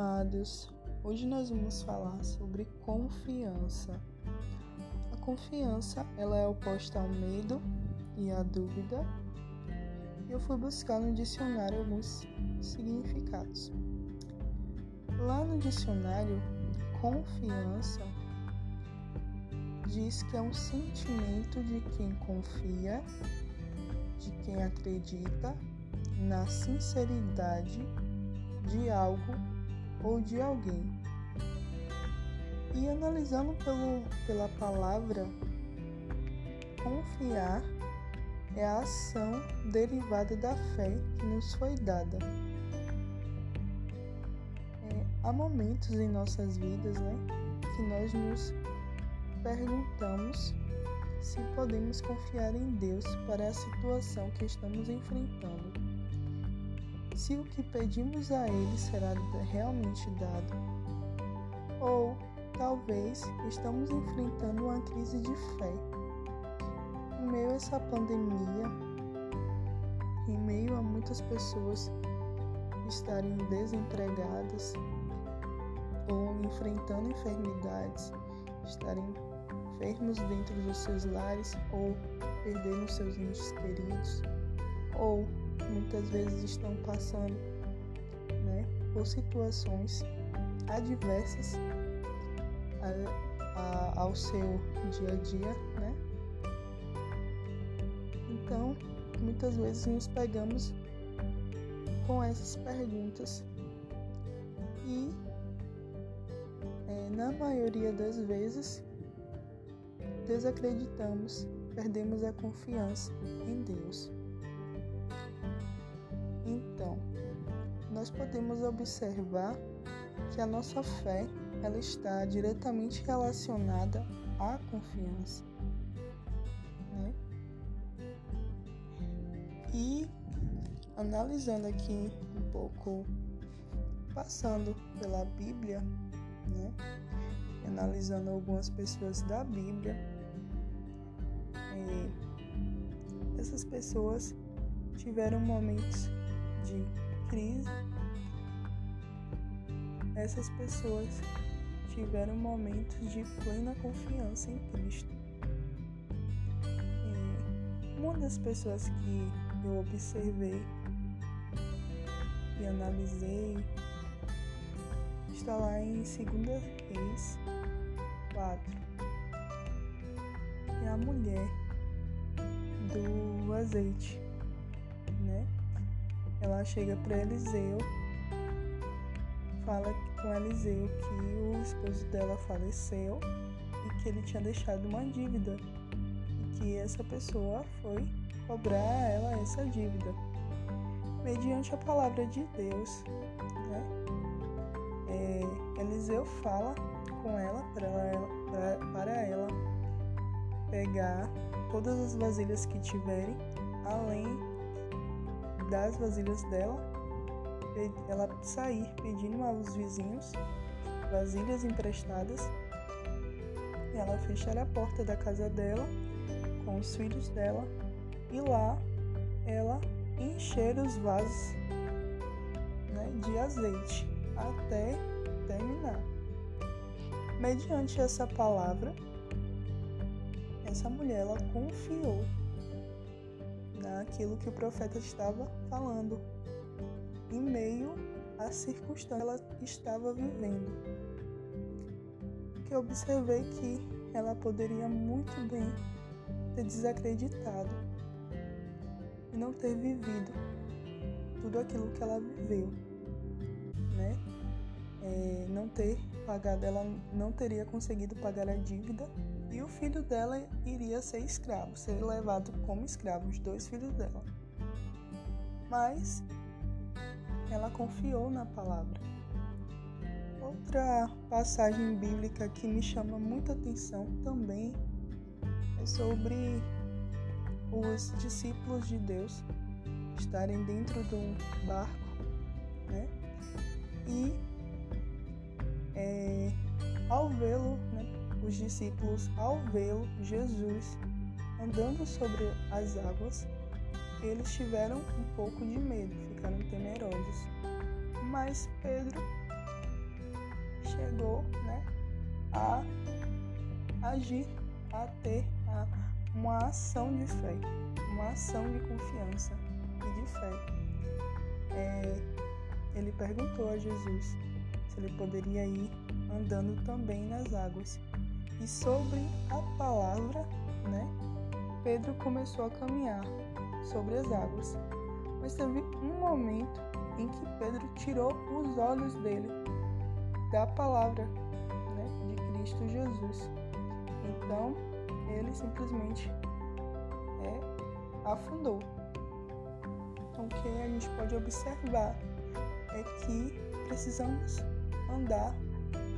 amados, hoje nós vamos falar sobre confiança. A confiança, ela é oposta ao medo e à dúvida. Eu fui buscar no dicionário alguns significados. Lá no dicionário, confiança diz que é um sentimento de quem confia, de quem acredita na sinceridade de algo ou de alguém. E analisando pelo, pela palavra, confiar é a ação derivada da fé que nos foi dada. É, há momentos em nossas vidas né, que nós nos perguntamos se podemos confiar em Deus para a situação que estamos enfrentando se o que pedimos a Ele será realmente dado. Ou talvez estamos enfrentando uma crise de fé. Em meio a essa pandemia, em meio a muitas pessoas estarem desempregadas ou enfrentando enfermidades, estarem enfermos dentro dos seus lares ou perdendo seus entes queridos, ou muitas vezes estão passando né, por situações adversas a, a, ao seu dia a dia, né? Então, muitas vezes nos pegamos com essas perguntas e, é, na maioria das vezes, desacreditamos, perdemos a confiança em Deus. Nós podemos observar que a nossa fé ela está diretamente relacionada à confiança. Né? E analisando aqui um pouco, passando pela Bíblia, né? analisando algumas pessoas da Bíblia, essas pessoas tiveram momentos de crise, essas pessoas tiveram momentos de plena confiança em Cristo. E uma das pessoas que eu observei e analisei está lá em 2 Reis 4. É a mulher do azeite ela chega para Eliseu, fala com Eliseu que o esposo dela faleceu e que ele tinha deixado uma dívida e que essa pessoa foi cobrar a ela essa dívida. Mediante a palavra de Deus, né? É, Eliseu fala com ela para ela, pra, para ela pegar todas as vasilhas que tiverem, além das vasilhas dela, ela sair pedindo aos vizinhos vasilhas emprestadas. Ela fechar a porta da casa dela com os filhos dela e lá ela encher os vasos né, de azeite até terminar. Mediante essa palavra, essa mulher ela confiou naquilo que o profeta estava falando, em meio à circunstância que ela estava vivendo. Que observei que ela poderia muito bem ter desacreditado e não ter vivido tudo aquilo que ela viveu, né? É, não ter pagado, ela não teria conseguido pagar a dívida e o filho dela iria ser escravo, ser levado como escravo, os dois filhos dela. Mas ela confiou na palavra. Outra passagem bíblica que me chama muita atenção também é sobre os discípulos de Deus estarem dentro de um barco, né? E é, ao vê-lo, né, os discípulos, ao vê-lo, Jesus, andando sobre as águas, eles tiveram um pouco de medo, ficaram temerosos. Mas Pedro chegou né, a agir, a ter a, uma ação de fé, uma ação de confiança e de fé. É, ele perguntou a Jesus se ele poderia ir andando também nas águas. E sobre a palavra, né, Pedro começou a caminhar sobre as águas. Mas teve um momento em que Pedro tirou os olhos dele da palavra né, de Cristo Jesus. Então ele simplesmente é, afundou. Então o que a gente pode observar é que precisamos andar,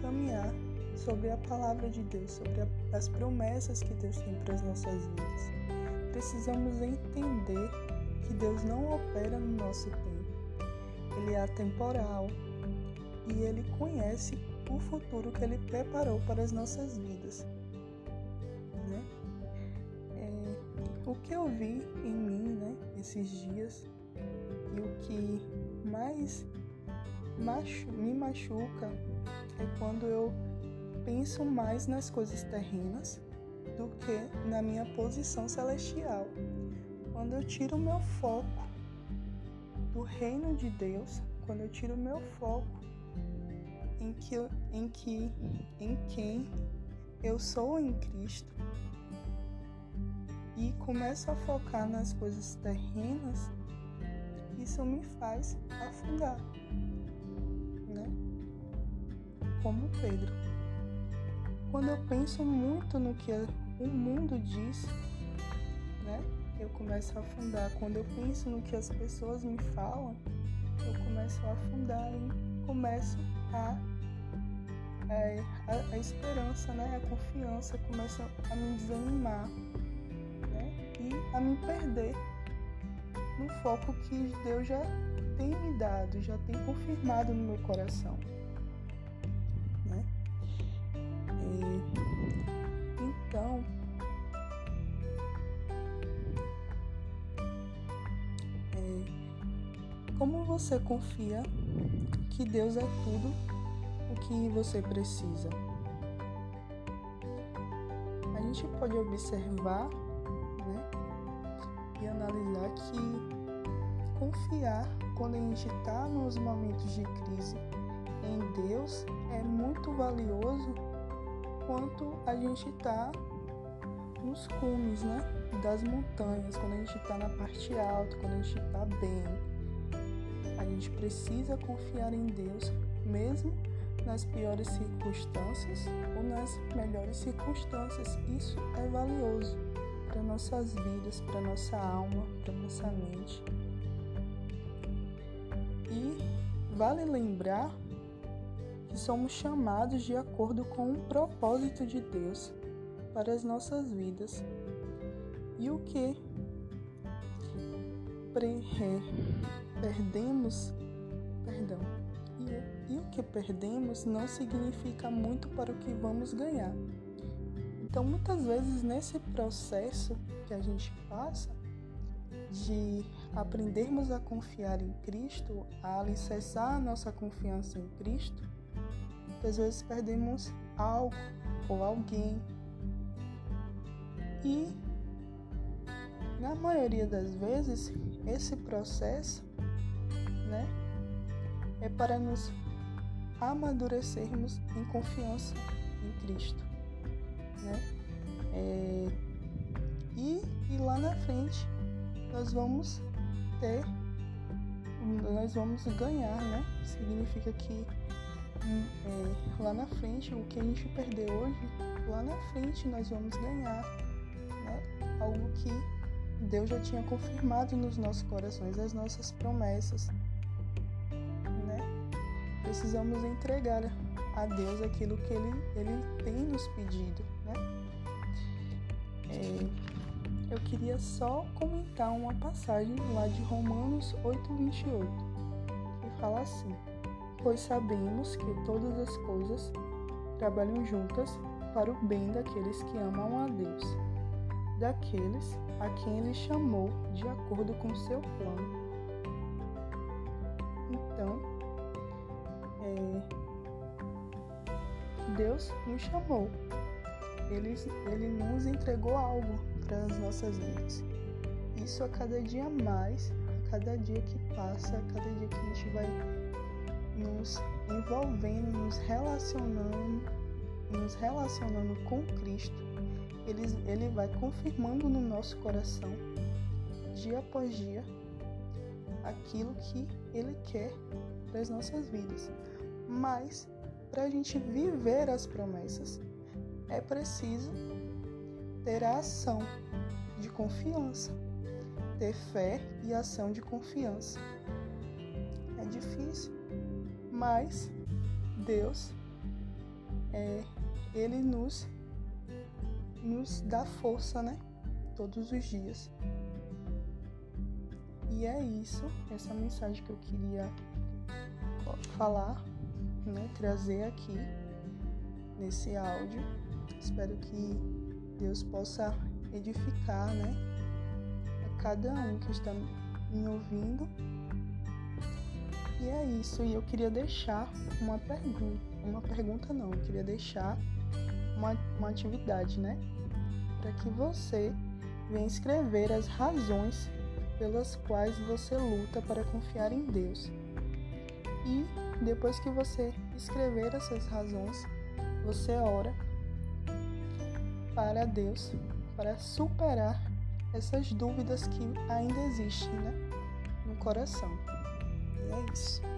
caminhar sobre a palavra de Deus, sobre as promessas que Deus tem para as nossas vidas. Precisamos entender que Deus não opera no nosso tempo. Ele é atemporal e ele conhece o futuro que ele preparou para as nossas vidas. Né? É, o que eu vi em mim né, esses dias e o que mais machu me machuca é quando eu penso mais nas coisas terrenas do que na minha posição celestial. Quando eu tiro o meu foco do reino de Deus, quando eu tiro o meu foco em que, em que em quem eu sou em Cristo e começo a focar nas coisas terrenas, isso me faz afundar, né? Como Pedro. Quando eu penso muito no que o mundo diz, né? Eu começo a afundar. Quando eu penso no que as pessoas me falam, eu começo a afundar e começo a é, a, a, esperança, né, a confiança começa a me desanimar né, e a me perder no foco que Deus já tem me dado, já tem confirmado no meu coração. Como você confia que Deus é tudo o que você precisa? A gente pode observar né, e analisar que confiar quando a gente está nos momentos de crise em Deus é muito valioso quanto a gente está nos cumes né, das montanhas, quando a gente está na parte alta, quando a gente está bem. A gente precisa confiar em Deus, mesmo nas piores circunstâncias ou nas melhores circunstâncias. Isso é valioso para nossas vidas, para nossa alma, para nossa mente. E vale lembrar que somos chamados de acordo com o propósito de Deus para as nossas vidas. E o que perdemos, perdão, e, e o que perdemos não significa muito para o que vamos ganhar. Então, muitas vezes, nesse processo que a gente passa, de aprendermos a confiar em Cristo, a alicerçar a nossa confiança em Cristo, às vezes perdemos algo ou alguém. E, na maioria das vezes, esse processo né, é para nos amadurecermos em confiança em Cristo né? É, e, e lá na frente nós vamos ter, nós vamos ganhar, né? Significa que hum, é, lá na frente, o que a gente perdeu hoje, lá na frente nós vamos ganhar, né? Algo que Deus já tinha confirmado nos nossos corações, as nossas promessas? Precisamos entregar a Deus aquilo que Ele, ele tem nos pedido, né? É, eu queria só comentar uma passagem lá de Romanos 8:28, que fala assim: Pois sabemos que todas as coisas trabalham juntas para o bem daqueles que amam a Deus, daqueles a quem Ele chamou de acordo com seu plano. Deus nos chamou. Ele, ele nos entregou algo para as nossas vidas. Isso a cada dia mais, a cada dia que passa, a cada dia que a gente vai nos envolvendo, nos relacionando, nos relacionando com Cristo, ele, ele vai confirmando no nosso coração, dia após dia, aquilo que Ele quer para as nossas vidas. Mas, para a gente viver as promessas, é preciso ter a ação de confiança, ter fé e ação de confiança. É difícil, mas Deus, é, Ele nos, nos dá força, né? Todos os dias. E é isso, essa mensagem que eu queria falar, né, trazer aqui nesse áudio. Espero que Deus possa edificar, né, a cada um que está me ouvindo. E é isso, e eu queria deixar uma pergunta, uma pergunta não, eu queria deixar uma, uma atividade, né, para que você venha escrever as razões pelas quais você luta para confiar em Deus. E depois que você escrever essas razões, você ora para Deus para superar essas dúvidas que ainda existem né, no coração. E é isso.